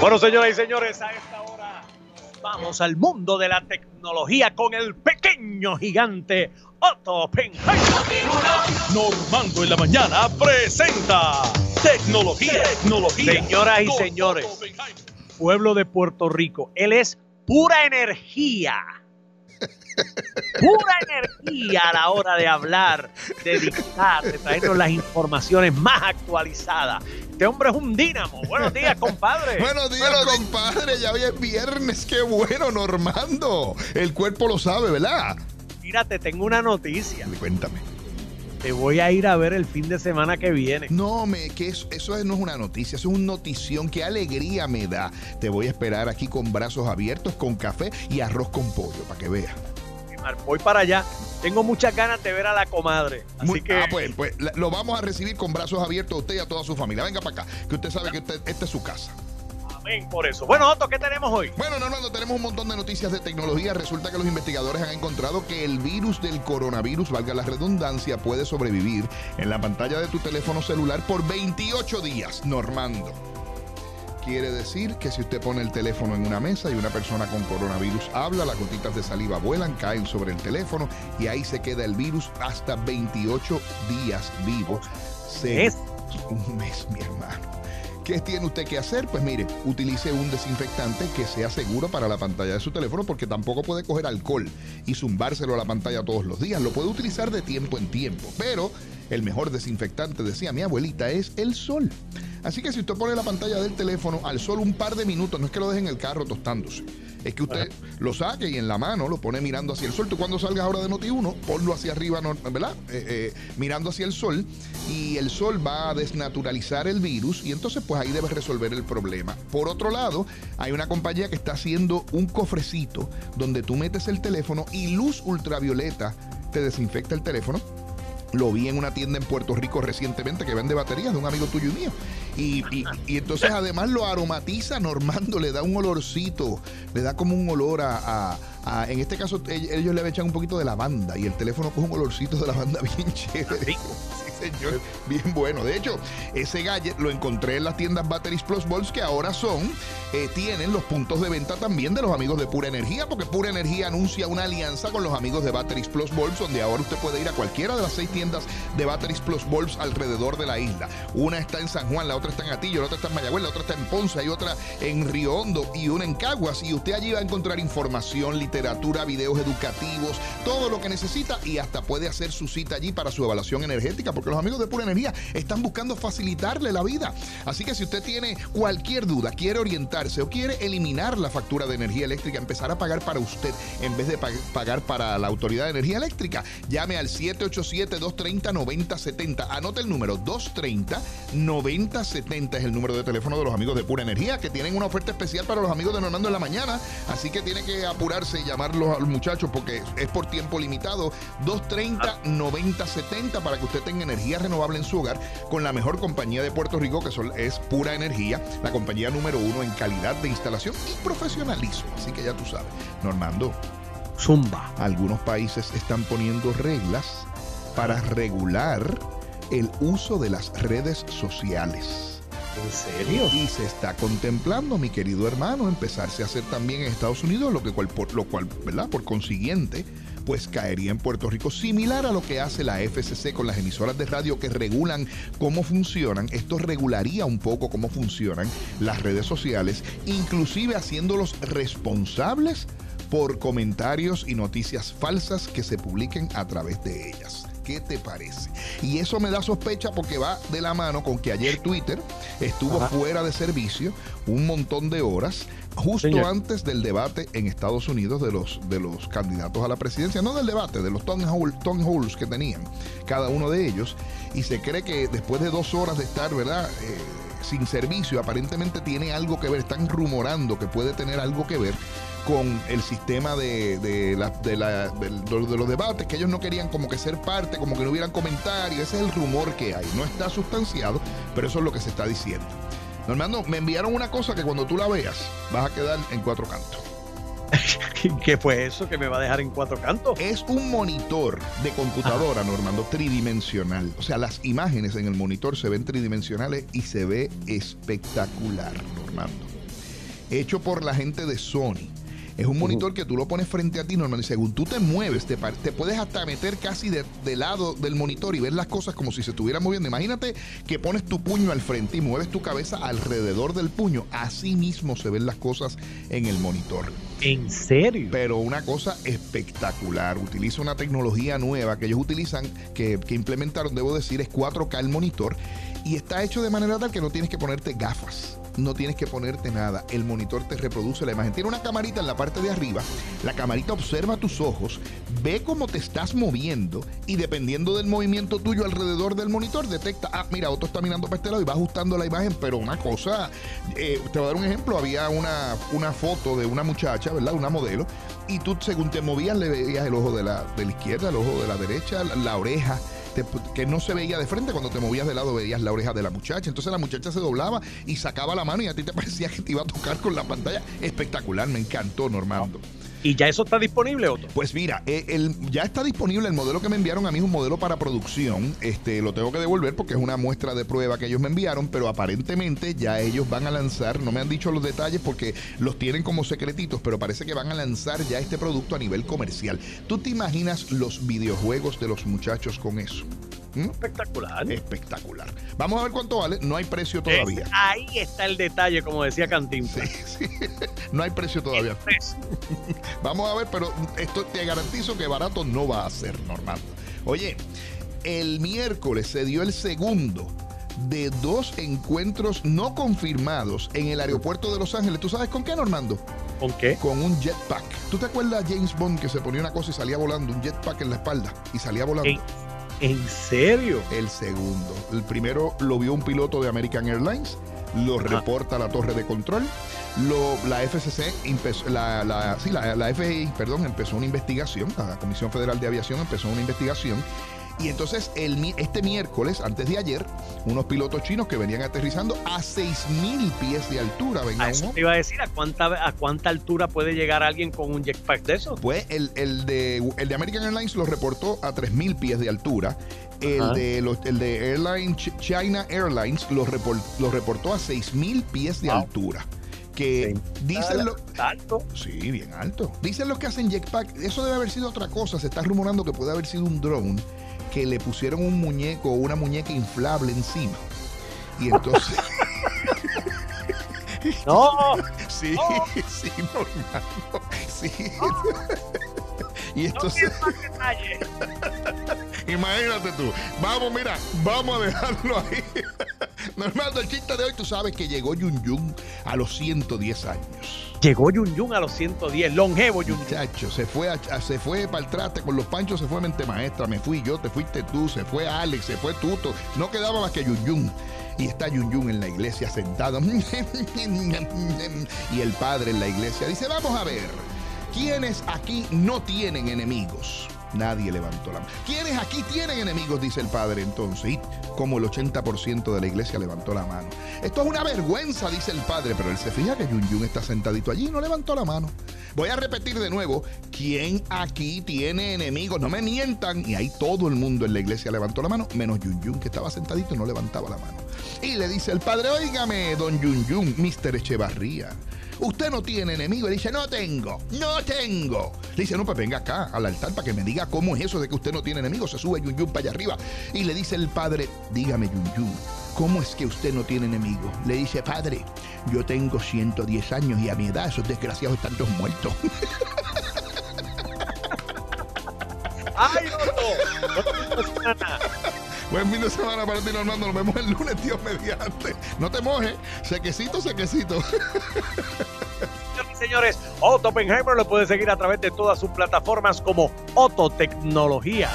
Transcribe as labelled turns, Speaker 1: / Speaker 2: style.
Speaker 1: Bueno, señoras y señores, a esta hora vamos al mundo de la tecnología con el pequeño gigante Otto Oppenheimer. Normando en la mañana presenta Tecnología, tecnología. Señoras y señores, pueblo de Puerto Rico, él es pura energía. Pura energía a la hora de hablar, de dictar, de traernos las informaciones más actualizadas. Este hombre es un dínamo. Buenos días, compadre.
Speaker 2: Buenos días, compadre. Ya hoy es viernes. Qué bueno, Normando. El cuerpo lo sabe, ¿verdad?
Speaker 1: Mírate, tengo una noticia.
Speaker 2: Cuéntame.
Speaker 1: Te voy a ir a ver el fin de semana que viene.
Speaker 2: No, me, que eso, eso no es una noticia, eso es una notición. Qué alegría me da. Te voy a esperar aquí con brazos abiertos, con café y arroz con pollo, para que veas.
Speaker 1: Voy para allá. Tengo muchas ganas de ver a la comadre. Así que.
Speaker 2: Ah, pues, pues lo vamos a recibir con brazos abiertos a usted y a toda su familia. Venga para acá, que usted sabe que esta es su casa.
Speaker 1: Amén por eso. Bueno, Otto, ¿qué tenemos hoy?
Speaker 2: Bueno, Normando, tenemos un montón de noticias de tecnología. Resulta que los investigadores han encontrado que el virus del coronavirus, valga la redundancia, puede sobrevivir en la pantalla de tu teléfono celular por 28 días, Normando. Quiere decir que si usted pone el teléfono en una mesa y una persona con coronavirus habla, las gotitas de saliva vuelan, caen sobre el teléfono y ahí se queda el virus hasta 28 días vivo.
Speaker 1: es
Speaker 2: un mes, mi hermano. ¿Qué tiene usted que hacer? Pues mire, utilice un desinfectante que sea seguro para la pantalla de su teléfono porque tampoco puede coger alcohol y zumbárselo a la pantalla todos los días. Lo puede utilizar de tiempo en tiempo, pero el mejor desinfectante, decía mi abuelita, es el sol. Así que si usted pone la pantalla del teléfono al sol un par de minutos, no es que lo deje en el carro tostándose, es que usted lo saque y en la mano lo pone mirando hacia el sol. Tú cuando salgas ahora de Noti 1, ponlo hacia arriba, ¿verdad? Eh, eh, mirando hacia el sol y el sol va a desnaturalizar el virus y entonces pues ahí debes resolver el problema. Por otro lado, hay una compañía que está haciendo un cofrecito donde tú metes el teléfono y luz ultravioleta te desinfecta el teléfono lo vi en una tienda en Puerto Rico recientemente que vende baterías de un amigo tuyo y mío. Y, y, entonces además lo aromatiza, Normando, le da un olorcito, le da como un olor a, en este caso ellos le echan un poquito de lavanda y el teléfono coge un olorcito de lavanda bien chévere señor. Bien bueno. De hecho, ese gadget lo encontré en las tiendas Batteries Plus Balls que ahora son, eh, tienen los puntos de venta también de los amigos de Pura Energía, porque Pura Energía anuncia una alianza con los amigos de Batteries Plus Balls, donde ahora usted puede ir a cualquiera de las seis tiendas de Batteries Plus Balls alrededor de la isla. Una está en San Juan, la otra está en Atillo, la otra está en Mayagüez, la otra está en Ponce, hay otra en Río Hondo y una en Caguas. Y usted allí va a encontrar información, literatura, videos educativos, todo lo que necesita y hasta puede hacer su cita allí para su evaluación energética, porque los amigos de Pura Energía están buscando facilitarle la vida. Así que si usted tiene cualquier duda, quiere orientarse o quiere eliminar la factura de energía eléctrica, empezar a pagar para usted en vez de pagar para la Autoridad de Energía Eléctrica, llame al 787-230-9070. Anote el número 230-9070 es el número de teléfono de los amigos de Pura Energía que tienen una oferta especial para los amigos de Normando en la mañana. Así que tiene que apurarse y llamarlos al muchacho porque es por tiempo limitado. 230-9070 para que usted tenga energía energía renovable en su hogar con la mejor compañía de Puerto Rico, que es Pura Energía, la compañía número uno en calidad de instalación y profesionalismo. Así que ya tú sabes. Normando.
Speaker 1: Zumba.
Speaker 2: Algunos países están poniendo reglas para regular el uso de las redes sociales.
Speaker 1: ¿En serio?
Speaker 2: Y se está contemplando, mi querido hermano, empezarse a hacer también en Estados Unidos, lo, que, por, lo cual, ¿verdad? Por consiguiente, pues caería en Puerto Rico, similar a lo que hace la FCC con las emisoras de radio que regulan cómo funcionan. Esto regularía un poco cómo funcionan las redes sociales, inclusive haciéndolos responsables por comentarios y noticias falsas que se publiquen a través de ellas. ¿Qué te parece? Y eso me da sospecha porque va de la mano con que ayer Twitter estuvo fuera de servicio un montón de horas justo antes del debate en Estados Unidos de los, de los candidatos a la presidencia, no del debate, de los town halls que tenían cada uno de ellos, y se cree que después de dos horas de estar, ¿verdad? Eh, sin servicio, aparentemente tiene algo que ver, están rumorando que puede tener algo que ver con el sistema de, de, de, de, los debates, que ellos no querían como que ser parte, como que no hubieran comentarios, ese es el rumor que hay, no está sustanciado, pero eso es lo que se está diciendo. Normando, me enviaron una cosa que cuando tú la veas vas a quedar en cuatro cantos.
Speaker 1: ¿Qué fue eso que me va a dejar en cuatro cantos?
Speaker 2: Es un monitor de computadora, Normando, tridimensional. O sea, las imágenes en el monitor se ven tridimensionales y se ve espectacular, Normando. hecho por la gente de Sony. Es un monitor que tú lo pones frente a ti normal y según tú te mueves, te, te puedes hasta meter casi de, lado del monitor y ver las cosas como si se estuviera moviendo. Imagínate que pones tu puño al frente y mueves tu cabeza alrededor del puño. Así mismo se ven las cosas en el monitor.
Speaker 1: ¿En serio?
Speaker 2: Pero una cosa espectacular. Utiliza una tecnología nueva que ellos utilizan, que, que implementaron, debo decir, es 4K el monitor. Y está hecho de manera tal que no tienes que ponerte gafas no tienes que ponerte nada. El monitor te reproduce la imagen. Tiene una camarita en la parte de arriba. La camarita observa tus ojos, ve cómo te estás moviendo y dependiendo del movimiento tuyo alrededor del monitor, detecta, ah, mira, otro está mirando para este lado y va ajustando la imagen. Pero una cosa, eh, te voy a dar un ejemplo. Había una, una foto de una muchacha, ¿verdad? Una modelo. Y tú, según te movías, le veías el ojo de la, de la izquierda, el ojo de la derecha, la oreja que no se veía de frente. Cuando te movías de lado veías la oreja de la muchacha. Entonces la muchacha se doblaba y sacaba la mano y a ti te parecía que te iba a tocar con la pantalla. Espectacular, me encantó, Normando.
Speaker 1: ¿Y ya eso está disponible, Otto?
Speaker 2: Pues mira, eh, el, ya está disponible el modelo que me enviaron a mí, es un modelo para producción. Este, lo tengo que devolver porque es una muestra de prueba que ellos me enviaron, pero aparentemente ya ellos van a lanzar, no me han dicho los detalles porque los tienen como secretitos, pero parece que van a lanzar ya este producto a nivel comercial. ¿Tú te imaginas los videojuegos de los muchachos con eso?
Speaker 1: ¿Mm? Espectacular.
Speaker 2: Espectacular. Vamos a ver cuánto vale. No hay precio todavía.
Speaker 1: ahí está el detalle, como decía Cantín. Sí,
Speaker 2: sí. No hay precio todavía. Vamos a ver, pero esto te garantizo que barato no va a ser normal. Oye, el miércoles se dio el segundo de dos encuentros no confirmados en el aeropuerto de Los Ángeles. ¿Tú sabes con qué, Normando?
Speaker 1: ¿Con qué?
Speaker 2: Con un jetpack. ¿Tú te acuerdas James Bond que se ponía una cosa y salía volando, un jetpack en la espalda y salía volando?
Speaker 1: ¿En serio?
Speaker 2: El segundo. El primero lo vio un piloto de American Airlines, lo reporta la torre de control. Lo, la FCC, la, la, sí, la, la FAA, perdón, empezó una investigación, la Comisión Federal de Aviación empezó una investigación y entonces el, este miércoles, antes de ayer, unos pilotos chinos que venían aterrizando a 6.000 pies de altura.
Speaker 1: Venga, eso te iba a decir, ¿a cuánta, ¿a cuánta altura puede llegar alguien con un jetpack de eso?
Speaker 2: Pues el, el, de, el de American Airlines lo reportó a 3.000 pies de altura. El de, los, el de Airline, China Airlines lo, lo reportó a 6.000 pies de altura que dicen lo
Speaker 1: alto.
Speaker 2: Sí, bien alto. Dicen los que hacen jetpack, eso debe haber sido otra cosa, se está rumorando que puede haber sido un drone que le pusieron un muñeco o una muñeca inflable encima. Y entonces.
Speaker 1: no.
Speaker 2: sí, sí, no, Sí. Y entonces. Imagínate tú. Vamos, mira, vamos a dejarlo ahí. Normando, el chiste de hoy, tú sabes que llegó Yun Yun a los 110 años.
Speaker 1: Llegó Yun Yun a los 110, longevo Yun
Speaker 2: Muchacho, se fue, se fue para el traste con los panchos, se fue mente maestra, me fui yo, te fuiste tú, se fue Alex, se fue Tuto, no quedaba más que Yun Yun. Y está Yun Yun en la iglesia sentado. y el padre en la iglesia dice, vamos a ver, ¿quiénes aquí no tienen enemigos? Nadie levantó la mano. ¿Quiénes aquí tienen enemigos? Dice el padre entonces. Y como el 80% de la iglesia levantó la mano. Esto es una vergüenza, dice el padre, pero él se fija que Yun Yun está sentadito allí y no levantó la mano. Voy a repetir de nuevo, ¿quién aquí tiene enemigos? No me mientan. Y ahí todo el mundo en la iglesia levantó la mano, menos Yun Yun que estaba sentadito y no levantaba la mano. Y le dice el padre, oígame, don Yun Yun, Mr. Echevarría. Usted no tiene enemigo. Le dice, no tengo, no tengo. Le dice, no, pues venga acá al altar para que me diga cómo es eso de que usted no tiene enemigo. Se sube Yun Yun para allá arriba. Y le dice el padre, dígame Yun ¿cómo es que usted no tiene enemigo? Le dice, padre, yo tengo 110 años y a mi edad esos desgraciados están todos muertos.
Speaker 1: ¡Ay, no!
Speaker 2: Buen fin de semana para ti, Normando. Nos vemos el lunes, tío, mediante. No te mojes. Sequecito, sequecito.
Speaker 1: Señores, Otto Oppenheimer lo puede seguir a través de todas sus plataformas como Otto Tecnología.